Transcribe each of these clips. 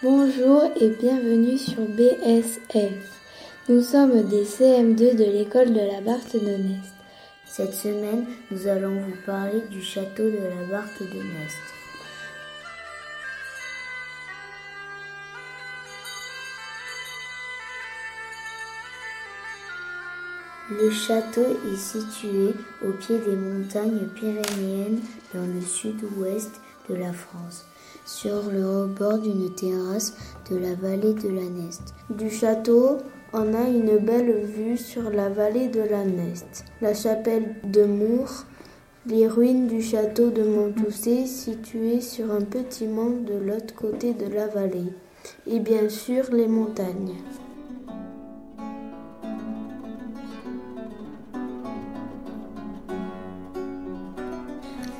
Bonjour et bienvenue sur BSF. Nous sommes des CM2 de l'école de la Barthe de Nest. Cette semaine, nous allons vous parler du château de la Barthe de Nest. Le château est situé au pied des montagnes pyrénéennes dans le sud-ouest la France, sur le rebord d'une terrasse de la vallée de la Neste. Du château, on a une belle vue sur la vallée de la Neste, la chapelle de Mours, les ruines du château de Montousset situé sur un petit mont de l'autre côté de la vallée, et bien sûr les montagnes.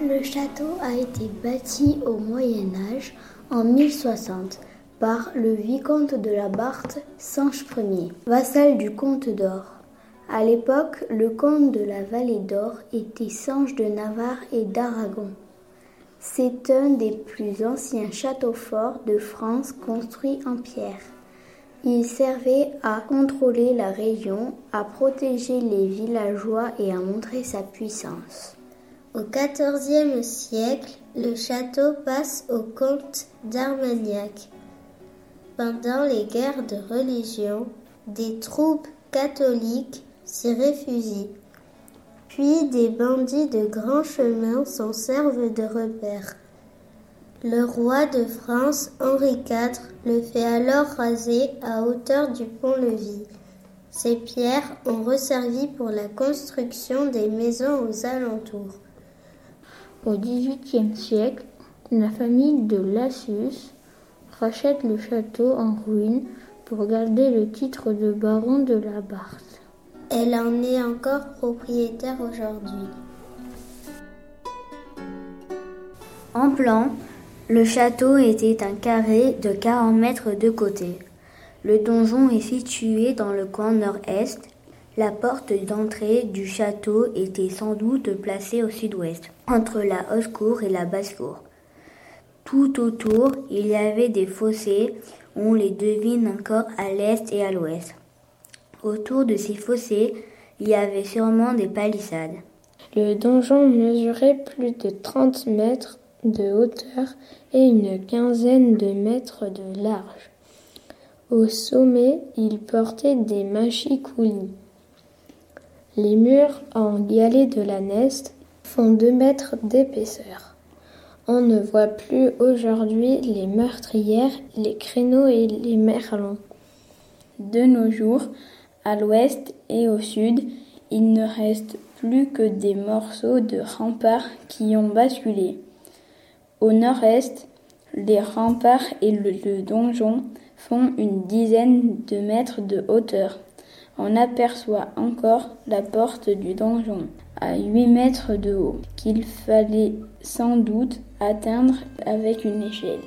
Le château a été bâti au Moyen Âge en 1060 par le vicomte de la Barthe, Sanche Ier, vassal du comte d'Or. À l'époque, le comte de la vallée d'Or était Sanche de Navarre et d'Aragon. C'est un des plus anciens châteaux forts de France construits en pierre. Il servait à contrôler la région, à protéger les villageois et à montrer sa puissance. Au XIVe siècle, le château passe au comte d'Armagnac. Pendant les guerres de religion, des troupes catholiques s'y réfugient. Puis des bandits de grand chemin s'en servent de repère. Le roi de France, Henri IV, le fait alors raser à hauteur du pont-levis. Ces pierres ont resservi pour la construction des maisons aux alentours. Au XVIIIe siècle, la famille de Lassus rachète le château en ruine pour garder le titre de baron de la Barthe. Elle en est encore propriétaire aujourd'hui. En plan, le château était un carré de 40 mètres de côté. Le donjon est situé dans le coin nord-est. La porte d'entrée du château était sans doute placée au sud-ouest, entre la haute cour et la basse cour. Tout autour, il y avait des fossés, on les devine encore à l'est et à l'ouest. Autour de ces fossés, il y avait sûrement des palissades. Le donjon mesurait plus de 30 mètres de hauteur et une quinzaine de mètres de large. Au sommet, il portait des machicoulis. Les murs en galets de la Neste font deux mètres d'épaisseur. On ne voit plus aujourd'hui les meurtrières, les créneaux et les merlons. De nos jours, à l'ouest et au sud, il ne reste plus que des morceaux de remparts qui ont basculé. Au nord-est, les remparts et le, le, donjon font une dizaine de mètres de hauteur. On aperçoit encore la porte du donjon à 8 mètres de haut, qu'il fallait sans doute atteindre avec une échelle.